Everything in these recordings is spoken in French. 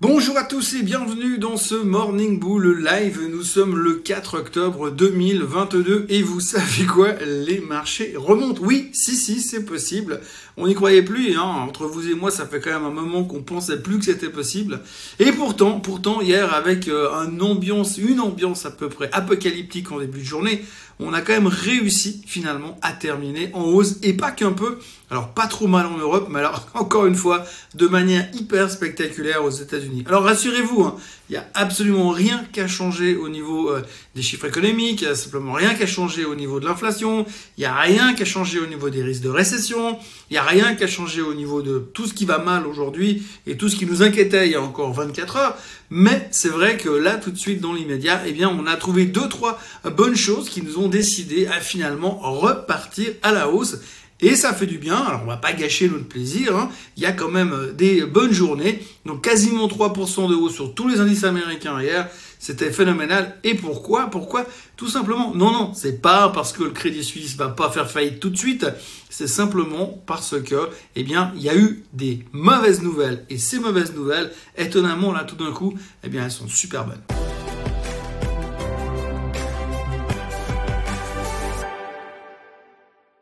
Bonjour à tous et bienvenue dans ce Morning Bull Live. Nous sommes le 4 octobre 2022 et vous savez quoi Les marchés remontent. Oui, si, si, c'est possible. On n'y croyait plus. Hein. Entre vous et moi, ça fait quand même un moment qu'on pensait plus que c'était possible. Et pourtant, pourtant, hier, avec euh, une ambiance, une ambiance à peu près apocalyptique en début de journée, on a quand même réussi finalement à terminer en hausse et pas qu'un peu. Alors pas trop mal en Europe, mais alors encore une fois de manière hyper spectaculaire aux États-Unis. Alors rassurez-vous, hein, il n'y a absolument rien qu'à changer au niveau euh, des chiffres économiques, il n'y a simplement rien qu'à changer au niveau de l'inflation, il n'y a rien qu'à changer au niveau des risques de récession, il n'y a rien qu'à changer au niveau de tout ce qui va mal aujourd'hui et tout ce qui nous inquiétait il y a encore 24 heures. Mais c'est vrai que là, tout de suite, dans l'immédiat, eh bien, on a trouvé deux, trois bonnes choses qui nous ont décidé à finalement repartir à la hausse. Et ça fait du bien. Alors, on va pas gâcher notre plaisir. Hein. Il y a quand même des bonnes journées. Donc, quasiment 3% de hausse sur tous les indices américains hier. C'était phénoménal. Et pourquoi Pourquoi? Tout simplement. Non, non, c'est pas parce que le Crédit Suisse va pas faire faillite tout de suite. C'est simplement parce que, eh bien, il y a eu des mauvaises nouvelles. Et ces mauvaises nouvelles, étonnamment, là, tout d'un coup, eh bien, elles sont super bonnes.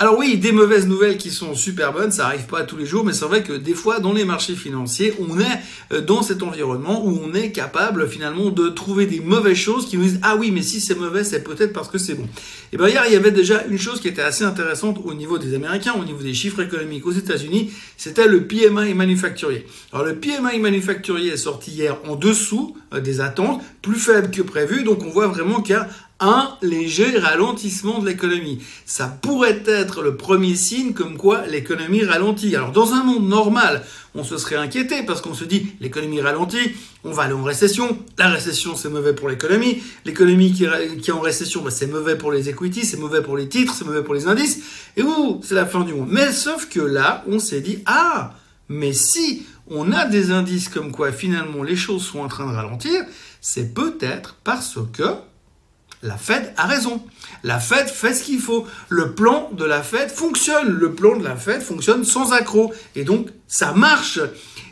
Alors oui, des mauvaises nouvelles qui sont super bonnes, ça arrive pas tous les jours, mais c'est vrai que des fois dans les marchés financiers, on est euh, dans cet environnement où on est capable finalement de trouver des mauvaises choses qui nous disent ah oui mais si c'est mauvais c'est peut-être parce que c'est bon. Et bien hier il y avait déjà une chose qui était assez intéressante au niveau des Américains, au niveau des chiffres économiques aux États-Unis, c'était le PMI manufacturier. Alors le PMI manufacturier est sorti hier en dessous euh, des attentes, plus faible que prévu, donc on voit vraiment qu'il y a un léger ralentissement de l'économie. Ça pourrait être le premier signe comme quoi l'économie ralentit. Alors dans un monde normal, on se serait inquiété parce qu'on se dit l'économie ralentit, on va aller en récession, la récession c'est mauvais pour l'économie, l'économie qui, est en récession bah, c'est mauvais pour les equities, c'est mauvais pour les titres, c'est mauvais pour les indices, et ouh, c'est la fin du monde. Mais sauf que là, on s'est dit ah, mais si on a des indices comme quoi finalement les choses sont en train de ralentir, c'est peut-être parce que la Fed a raison. La Fed fait ce qu'il faut. Le plan de la Fed fonctionne. Le plan de la Fed fonctionne sans accroc. Et donc, ça marche.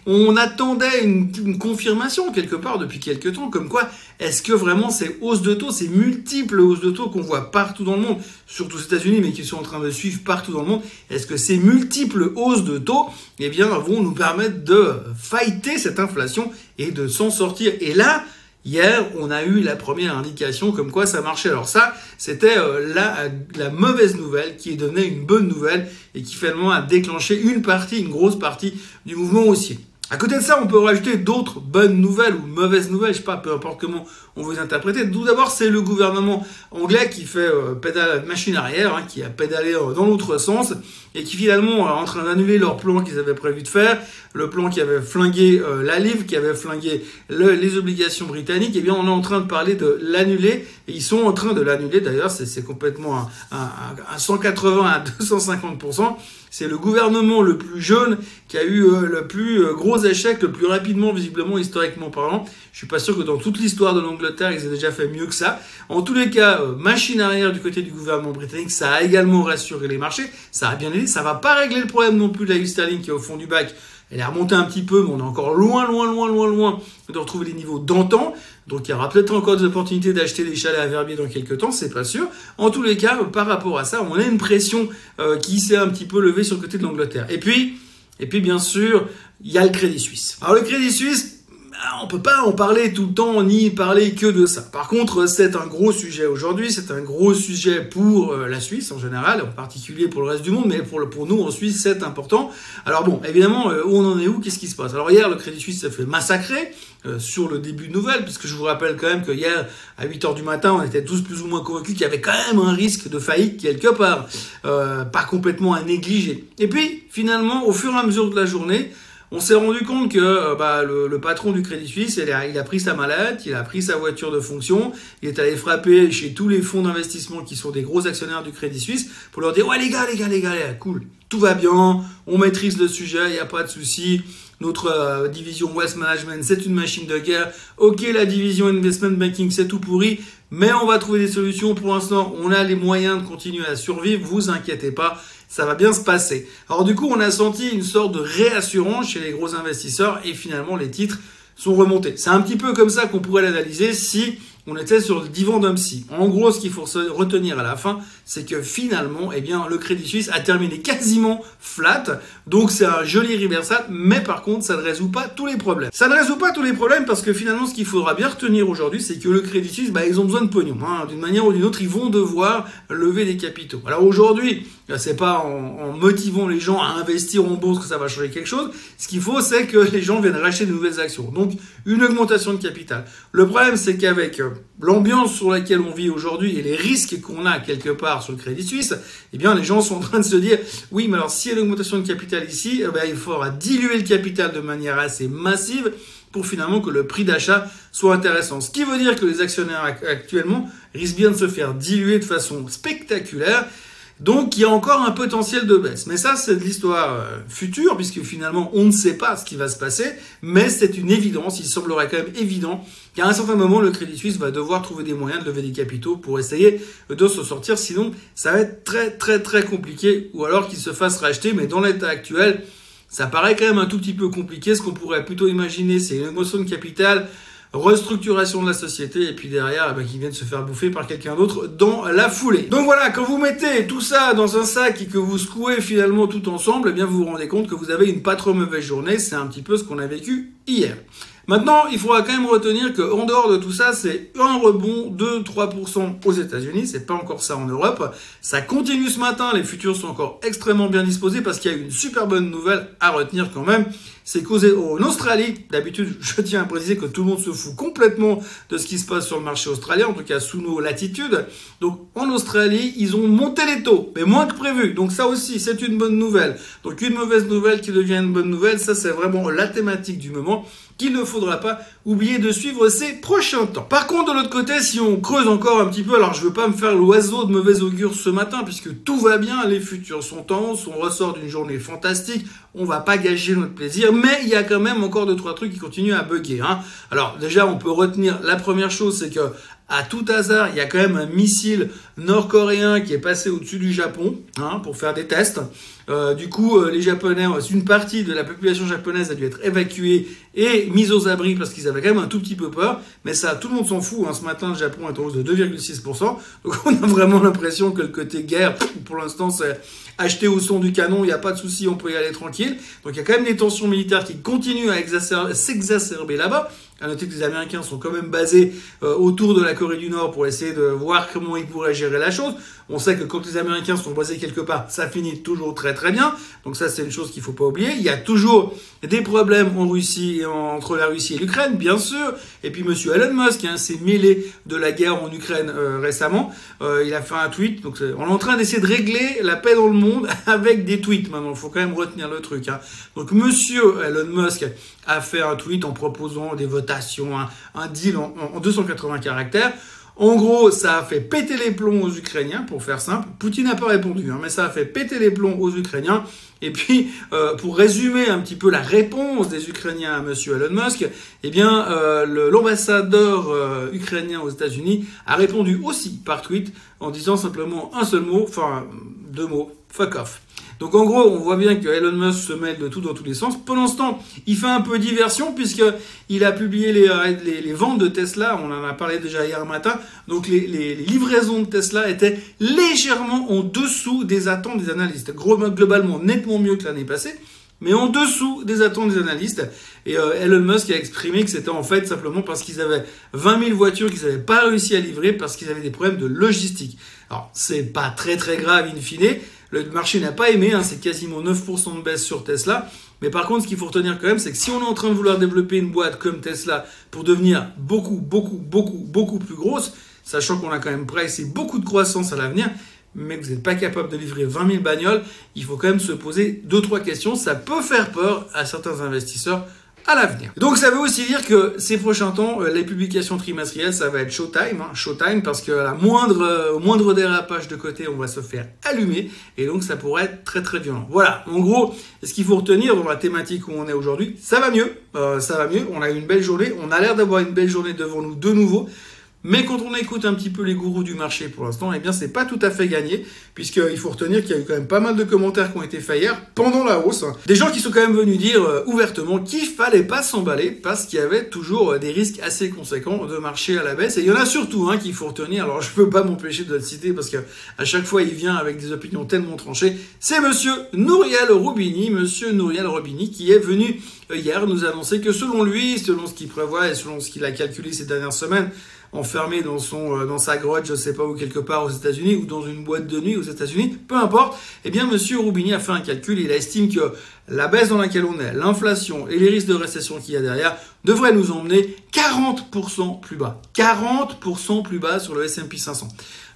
On attendait une, confirmation quelque part depuis quelques temps, comme quoi est-ce que vraiment ces hausses de taux, ces multiples hausses de taux qu'on voit partout dans le monde, surtout aux États-Unis, mais qui sont en train de suivre partout dans le monde, est-ce que ces multiples hausses de taux, eh bien, vont nous permettre de fighter cette inflation et de s'en sortir? Et là, Hier, on a eu la première indication comme quoi ça marchait. Alors ça, c'était euh, la, mauvaise nouvelle qui est devenue une bonne nouvelle et qui finalement a déclenché une partie, une grosse partie du mouvement haussier. À côté de ça, on peut rajouter d'autres bonnes nouvelles ou mauvaises nouvelles, je sais pas, peu importe comment on veut les interpréter. Tout d'abord, c'est le gouvernement anglais qui fait euh, pédale machine arrière, hein, qui a pédalé euh, dans l'autre sens et qui finalement est en train d'annuler leur plan qu'ils avaient prévu de faire, le plan qui avait flingué euh, la livre, qui avait flingué les obligations britanniques. Et eh bien, on est en train de parler de l'annuler et ils sont en train de l'annuler. D'ailleurs, c'est complètement un, 180 à 250 c'est le gouvernement le plus jeune qui a eu euh, le plus euh, gros échec, le plus rapidement, visiblement, historiquement parlant. Je suis pas sûr que dans toute l'histoire de l'Angleterre, ils aient déjà fait mieux que ça. En tous les cas, euh, machine arrière du côté du gouvernement britannique, ça a également rassuré les marchés. Ça a bien aidé. Ça va pas régler le problème non plus de la sterling qui est au fond du bac elle est remontée un petit peu, mais on est encore loin, loin, loin, loin, loin de retrouver les niveaux d'antan. Donc il y aura peut-être encore des opportunités d'acheter des chalets à Verbier dans quelques temps, c'est pas sûr. En tous les cas, par rapport à ça, on a une pression euh, qui s'est un petit peu levée sur le côté de l'Angleterre. Et puis, et puis bien sûr, il y a le Crédit Suisse. Alors le Crédit Suisse, on peut pas en parler tout le temps ni parler que de ça. Par contre, c'est un gros sujet aujourd'hui, c'est un gros sujet pour euh, la Suisse en général, en particulier pour le reste du monde, mais pour, pour nous en Suisse, c'est important. Alors bon, évidemment, euh, où on en est où Qu'est-ce qui se passe? Alors hier, le Crédit Suisse s'est fait massacrer euh, sur le début de nouvelle, puisque je vous rappelle quand même que hier, à 8h du matin, on était tous plus ou moins convaincus qu'il y avait quand même un risque de faillite quelque part, pas complètement à négliger. Et puis, finalement, au fur et à mesure de la journée, on s'est rendu compte que euh, bah, le, patron du Crédit Suisse, il a, pris sa mallette, il a pris sa voiture de fonction, il est allé frapper chez tous les fonds d'investissement qui sont des gros actionnaires du Crédit Suisse pour leur dire ouais les gars, les gars, les gars, cool, tout va bien, on maîtrise le sujet, il n'y a pas de souci. Notre euh, division Wealth Management, c'est une machine de guerre. Ok, la division Investment Banking, c'est tout pourri, mais on va trouver des solutions. Pour l'instant, on a les moyens de continuer à survivre. Vous inquiétez pas, ça va bien se passer. Alors du coup, on a senti une sorte de réassurance chez les gros investisseurs et finalement les titres sont remontés. C'est un petit peu comme ça qu'on pourrait l'analyser si on était sur le divan d'un psy. En gros, ce qu'il faut retenir à la fin, c'est que finalement, eh bien, le Crédit Suisse a terminé quasiment flat. Donc c'est un joli reversal, mais par contre, ça ne résout pas tous les problèmes. Ça ne résout pas tous les problèmes parce que finalement, ce qu'il faudra bien retenir aujourd'hui, c'est que le Crédit Suisse, bah, ils ont besoin de pognon. Hein. D'une manière ou d'une autre, ils vont devoir lever des capitaux. Alors aujourd'hui, c'est pas en, en, motivant les gens à investir en bourse que ça va changer quelque chose. Ce qu'il faut, c'est que les gens viennent racheter de nouvelles actions. Donc une augmentation de capital. Le problème, c'est qu'avec euh, l'ambiance sur laquelle on vit aujourd'hui et les risques qu'on a quelque part sur le Crédit Suisse, eh bien les gens sont en train de se dire oui, mais alors s'il y a une augmentation de capital ici, eh ben, il faudra diluer le capital de manière assez massive pour finalement que le prix d'achat soit intéressant. Ce qui veut dire que les actionnaires actuellement risquent bien de se faire diluer de façon spectaculaire donc il y a encore un potentiel de baisse. Mais ça, c'est de l'histoire euh, future, puisque finalement, on ne sait pas ce qui va se passer, mais c'est une évidence, il semblerait quand même évident qu'à un certain moment, le Crédit Suisse va devoir trouver des moyens de lever des capitaux pour essayer de se sortir, sinon ça va être très très très compliqué, ou alors qu'il se fasse racheter, mais dans l'état actuel, ça paraît quand même un tout petit peu compliqué. Ce qu'on pourrait plutôt imaginer, c'est une émotion de capital restructuration de la société et puis derrière, eh ben, qui viennent se faire bouffer par quelqu'un d'autre dans la foulée. Donc voilà, quand vous mettez tout ça dans un sac et que vous secouez finalement tout ensemble, eh bien vous vous rendez compte que vous avez une pas trop mauvaise journée. C'est un petit peu ce qu'on a vécu hier. Maintenant, il faudra quand même retenir qu'en dehors de tout ça, c'est un rebond de 3% aux États-Unis. C'est pas encore ça en Europe. Ça continue ce matin. Les futurs sont encore extrêmement bien disposés parce qu'il y a une super bonne nouvelle à retenir quand même. C'est qu'en Australie, d'habitude, je tiens à préciser que tout le monde se fout complètement de ce qui se passe sur le marché australien, en tout cas sous nos latitudes. Donc, en Australie, ils ont monté les taux, mais moins que prévu. Donc, ça aussi, c'est une bonne nouvelle. Donc, une mauvaise nouvelle qui devient une bonne nouvelle, ça, c'est vraiment la thématique du moment qu'il ne faudra pas oublier de suivre ces prochains temps. Par contre, de l'autre côté, si on creuse encore un petit peu, alors je veux pas me faire l'oiseau de mauvais augure ce matin, puisque tout va bien, les futurs sont en on ressort d'une journée fantastique, on va pas gâcher notre plaisir, mais il y a quand même encore deux trois trucs qui continuent à bugger. Hein. Alors déjà, on peut retenir la première chose, c'est que à tout hasard, il y a quand même un missile nord-coréen qui est passé au-dessus du Japon hein, pour faire des tests. Euh, du coup, euh, les Japonais, une partie de la population japonaise a dû être évacuée et mise aux abris parce qu'ils avaient quand même un tout petit peu peur. Mais ça, tout le monde s'en fout. Hein. Ce matin, le Japon est en hausse de 2,6%. Donc on a vraiment l'impression que le côté guerre, pour l'instant, c'est acheté au son du canon, il n'y a pas de souci, on peut y aller tranquille. Donc il y a quand même des tensions militaires qui continuent à s'exacerber là-bas. À noter que les Américains sont quand même basés euh, autour de la Corée du Nord pour essayer de voir comment ils pourraient gérer la chose. On sait que quand les Américains sont basés quelque part, ça finit toujours très très bien. Donc ça, c'est une chose qu'il faut pas oublier. Il y a toujours des problèmes en Russie, entre la Russie et l'Ukraine, bien sûr. Et puis Monsieur Elon Musk hein, s'est mêlé de la guerre en Ukraine euh, récemment. Euh, il a fait un tweet. Donc on est en train d'essayer de régler la paix dans le monde avec des tweets. Maintenant, il faut quand même retenir le truc. Hein. Donc Monsieur Elon Musk a fait un tweet en proposant des un, deal en, 280 caractères. En gros, ça a fait péter les plombs aux Ukrainiens, pour faire simple. Poutine n'a pas répondu, hein, mais ça a fait péter les plombs aux Ukrainiens. Et puis, euh, pour résumer un petit peu la réponse des Ukrainiens à Monsieur Elon Musk, eh bien, euh, l'ambassadeur euh, ukrainien aux États-Unis a répondu aussi par tweet en disant simplement un seul mot, enfin deux mots, fuck off. Donc en gros, on voit bien que Elon Musk se mêle de tout dans tous les sens. Pendant ce temps, il fait un peu diversion puisqu'il a publié euh, les, les, ventes de Tesla. On en a parlé déjà hier matin. Donc les, les, livraisons de Tesla étaient légèrement en dessous des attentes des analystes. Globalement, nettement mieux que l'année passée mais en dessous des attentes des analystes. Et euh, Elon Musk a exprimé que c'était en fait simplement parce qu'ils avaient 20 000 voitures qu'ils n'avaient pas réussi à livrer parce qu'ils avaient des problèmes de logistique. Alors, c'est pas très très grave in fine, le marché n'a pas aimé, hein, c'est quasiment 9% de baisse sur Tesla. Mais par contre, ce qu'il faut retenir quand même, c'est que si on est en train de vouloir développer une boîte comme Tesla pour devenir beaucoup, beaucoup, beaucoup, beaucoup plus grosse, sachant qu'on a quand même pricé beaucoup de croissance à l'avenir, mais que vous n'êtes pas capable de livrer 20 000 bagnoles, il faut quand même se poser deux, trois questions. Ça peut faire peur à certains investisseurs à l'avenir. Donc ça veut aussi dire que ces prochains temps, euh, les publications trimestrielles, ça va être showtime, hein, showtime parce que la moindre, euh, moindre dérapage de côté, on va se faire allumer et donc ça pourrait être très très violent. Voilà, en gros, ce qu'il faut retenir dans la thématique où on est aujourd'hui, ça va mieux, euh, ça va mieux, on a eu une belle journée, on a l'air d'avoir une belle journée devant nous de nouveau. Mais quand on écoute un petit peu les gourous du marché pour l'instant, eh bien, c'est pas tout à fait gagné, puisqu'il faut retenir qu'il y a eu quand même pas mal de commentaires qui ont été faits hier pendant la hausse. Des gens qui sont quand même venus dire euh, ouvertement qu'il fallait pas s'emballer parce qu'il y avait toujours euh, des risques assez conséquents de marché à la baisse. Et il y en a surtout hein, qu'il faut retenir. Alors, je peux pas m'empêcher de le citer parce que à chaque fois, il vient avec des opinions tellement tranchées. C'est monsieur Nouriel Roubini, monsieur Nouriel Roubini, qui est venu euh, hier nous annoncer que selon lui, selon ce qu'il prévoit et selon ce qu'il a calculé ces dernières semaines, enfermé dans son euh, dans sa grotte, je sais pas où quelque part aux États-Unis ou dans une boîte de nuit aux États-Unis, peu importe. Eh bien, Monsieur Roubini a fait un calcul. Il estime que la baisse dans laquelle on est, l'inflation et les risques de récession qu'il y a derrière devraient nous emmener 40% plus bas. 40% plus bas sur le S&P 500.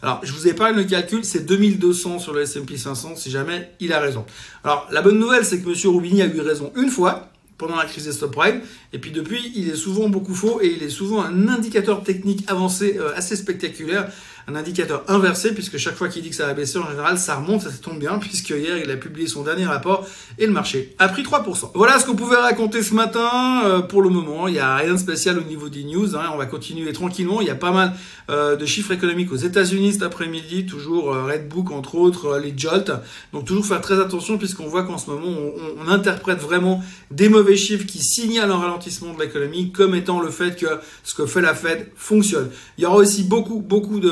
Alors, je vous épargne le calcul, c'est 2200 sur le S&P 500 si jamais il a raison. Alors, la bonne nouvelle, c'est que Monsieur Roubini a eu raison une fois pendant la crise des subprimes. Et puis depuis, il est souvent beaucoup faux et il est souvent un indicateur technique avancé euh, assez spectaculaire un indicateur inversé, puisque chaque fois qu'il dit que ça va baisser, en général, ça remonte, ça tombe bien, puisque hier, il a publié son dernier rapport et le marché a pris 3%. Voilà ce qu'on pouvait raconter ce matin. Euh, pour le moment, il n'y a rien de spécial au niveau des news. Hein. on va continuer tranquillement. Il y a pas mal euh, de chiffres économiques aux États-Unis cet après-midi, toujours euh, Redbook, entre autres, les Jolt. Donc toujours faire très attention, puisqu'on voit qu'en ce moment, on, interprète vraiment des mauvais chiffres qui signalent un ralentissement de l'économie comme étant le fait que ce que fait la Fed fonctionne. Il y aura aussi beaucoup, beaucoup de,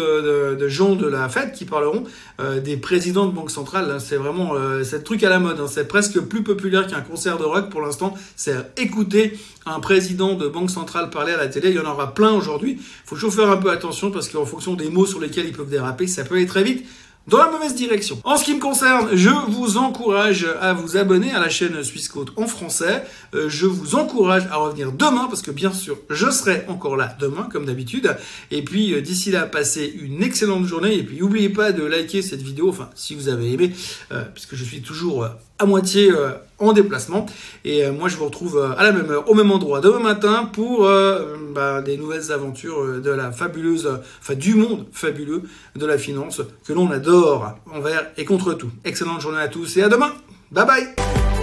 gens de la Fed qui parleront euh, des présidents de banque centrale. C'est vraiment euh, ce truc à la mode. Hein. C'est presque plus populaire qu'un concert de rock pour l'instant. C'est écouter un président de banque centrale parler à la télé. Il y en aura plein aujourd'hui. Il faut toujours faire un peu attention parce qu'en fonction des mots sur lesquels ils peuvent déraper, ça peut aller très vite dans la mauvaise direction. En ce qui me concerne, je vous encourage à vous abonner à la chaîne Suisse Côte en français. Euh, je vous encourage à revenir demain parce que bien sûr, je serai encore là demain comme d'habitude. Et puis euh, d'ici là, passez une excellente journée et puis n'oubliez pas de liker cette vidéo, enfin si vous avez aimé, euh, puisque je suis toujours à moitié en déplacement. Et euh, moi, je vous retrouve euh, à la même heure, au même endroit, demain matin pour euh, bah, des nouvelles aventures de la fabuleuse, enfin du monde fabuleux de la finance que l'on adore envers et contre tout. Excellente journée à tous et à demain. Bye bye